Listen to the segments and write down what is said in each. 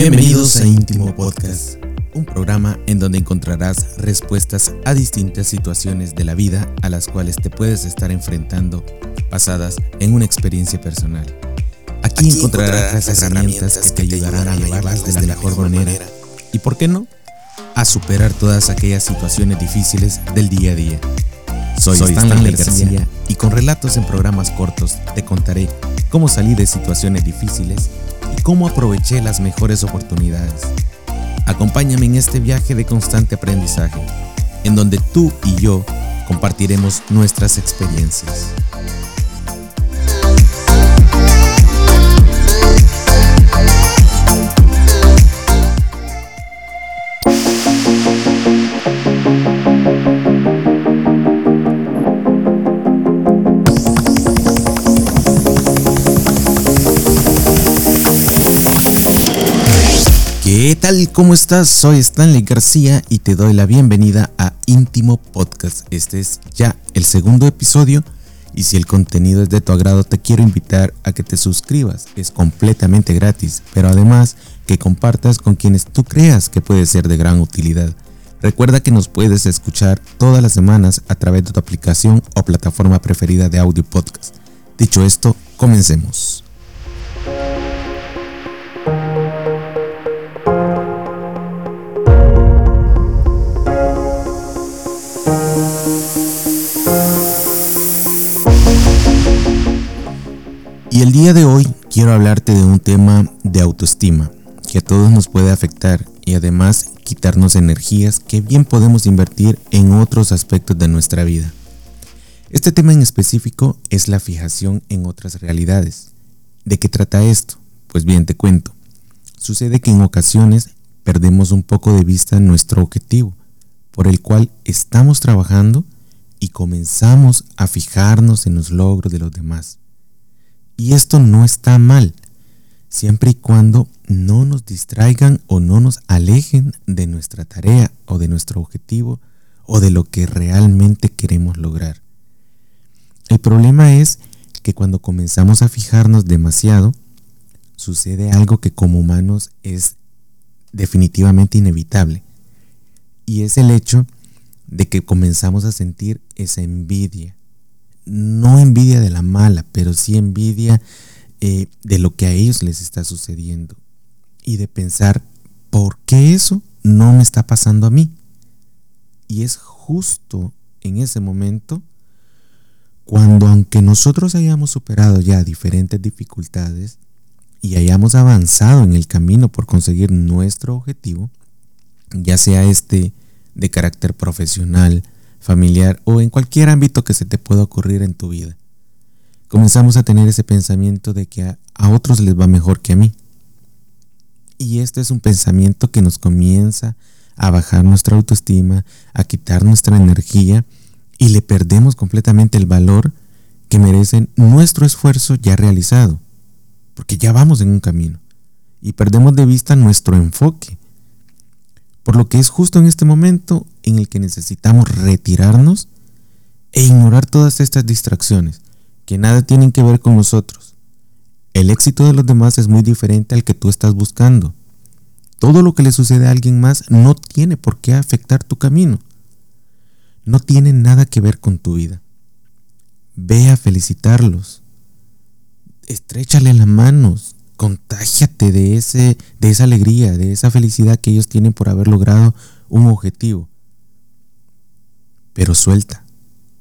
Bienvenidos a Íntimo Podcast, un programa en donde encontrarás respuestas a distintas situaciones de la vida a las cuales te puedes estar enfrentando basadas en una experiencia personal. Aquí, encontrarás, las herramientas que te ayudarán a llevarlas de la mejor manera y, ¿por qué no?, a superar todas aquellas situaciones difíciles del día a día. Soy, Stanley, García y con relatos en programas cortos te contaré cómo salí de situaciones difíciles y cómo aproveché las mejores oportunidades. Acompáñame en este viaje de constante aprendizaje, en donde tú y yo compartiremos nuestras experiencias. ¿Qué tal? ¿Cómo estás? Soy Stanley García y te doy la bienvenida a Íntimo Podcast. Este es ya el segundo episodio y si el contenido es de tu agrado te quiero invitar a que te suscribas. Es completamente gratis, pero además que compartas con quienes tú creas que puede ser de gran utilidad. Recuerda que nos puedes escuchar todas las semanas a través de tu aplicación o plataforma preferida de audio podcast. Dicho esto, comencemos. Día de hoy quiero hablarte de un tema de autoestima que a todos nos puede afectar y además quitarnos energías que bien podemos invertir en otros aspectos de nuestra vida. Este tema en específico es la fijación en otras realidades. ¿De qué trata esto? Pues bien, te cuento. Sucede que en ocasiones perdemos un poco de vista nuestro objetivo, por el cual estamos trabajando y comenzamos a fijarnos en los logros de los demás. Y esto no está mal, siempre y cuando no nos distraigan o no nos alejen de nuestra tarea o de nuestro objetivo o de lo que realmente queremos lograr. El problema es que cuando comenzamos a fijarnos demasiado, sucede algo que como humanos es definitivamente inevitable. Y es el hecho de que comenzamos a sentir esa envidia no envidia de la mala, pero sí envidia eh, de lo que a ellos les está sucediendo. Y de pensar, ¿por qué eso no me está pasando a mí? Y es justo en ese momento cuando aunque nosotros hayamos superado ya diferentes dificultades y hayamos avanzado en el camino por conseguir nuestro objetivo, ya sea este de carácter profesional, familiar o en cualquier ámbito que se te pueda ocurrir en tu vida. Comenzamos a tener ese pensamiento de que a, otros les va mejor que a mí. Y este es un pensamiento que nos comienza a bajar nuestra autoestima, a quitar nuestra energía y le perdemos completamente el valor que merecen nuestro esfuerzo ya realizado, porque ya vamos en un camino y perdemos de vista nuestro enfoque por lo que es justo en este momento en el que necesitamos retirarnos e ignorar todas estas distracciones que nada tienen que ver con nosotros. El éxito de los demás es muy diferente al que tú estás buscando. Todo lo que le sucede a alguien más no tiene por qué afectar tu camino. No tiene nada que ver con tu vida. Ve a felicitarlos. Estrechale las manos contágiate de, ese, de esa alegría, de esa felicidad que ellos tienen por haber logrado un objetivo. Pero suelta,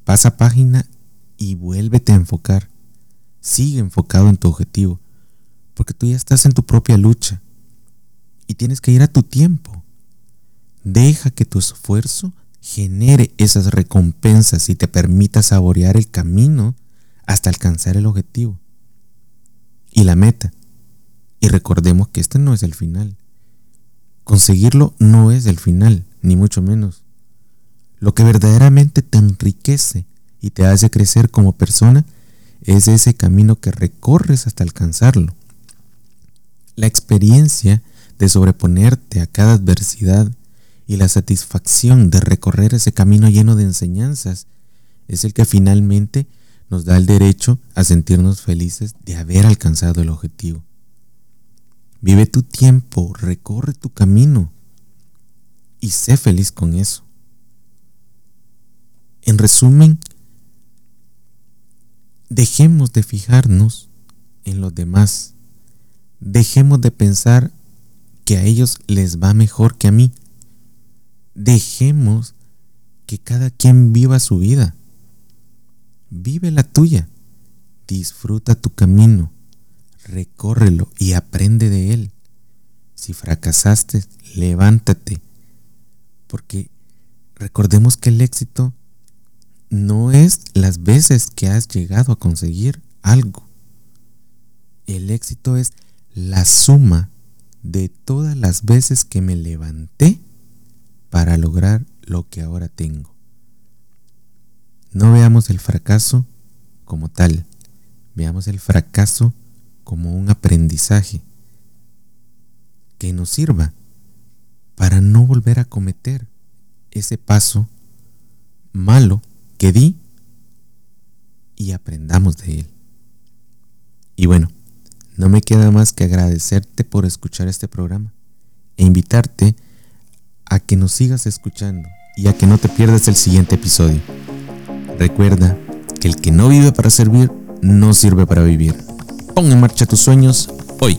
pasa página y vuélvete a enfocar. Sigue enfocado en tu objetivo, porque tú ya estás en tu propia lucha y tienes que ir a tu tiempo. Deja que tu esfuerzo genere esas recompensas y te permita saborear el camino hasta alcanzar el objetivo y la meta. Y recordemos que este no es el final. Conseguirlo no es el final, ni mucho menos. Lo que verdaderamente te enriquece y te hace crecer como persona es ese camino que recorres hasta alcanzarlo. La experiencia de sobreponerte a cada adversidad y la satisfacción de recorrer ese camino lleno de enseñanzas es el que finalmente nos da el derecho a sentirnos felices de haber alcanzado el objetivo. Vive tu tiempo, recorre tu camino y sé feliz con eso. En resumen, dejemos de fijarnos en los demás. Dejemos de pensar que a ellos les va mejor que a mí. Dejemos que cada quien viva su vida. Vive la tuya. Disfruta tu camino. Recórrelo y aprende de él. Si fracasaste, levántate. Porque recordemos que el éxito no es las veces que has llegado a conseguir algo. El éxito es la suma de todas las veces que me levanté para lograr lo que ahora tengo. No veamos el fracaso como tal, veamos el fracaso como un aprendizaje que nos sirva para no volver a cometer ese paso malo que di y aprendamos de él. Y bueno, no me queda más que agradecerte por escuchar este programa e invitarte a que nos sigas escuchando y a que no te pierdas el siguiente episodio. Recuerda que el que no vive para servir, no sirve para vivir. Pon en marcha tus sueños hoy.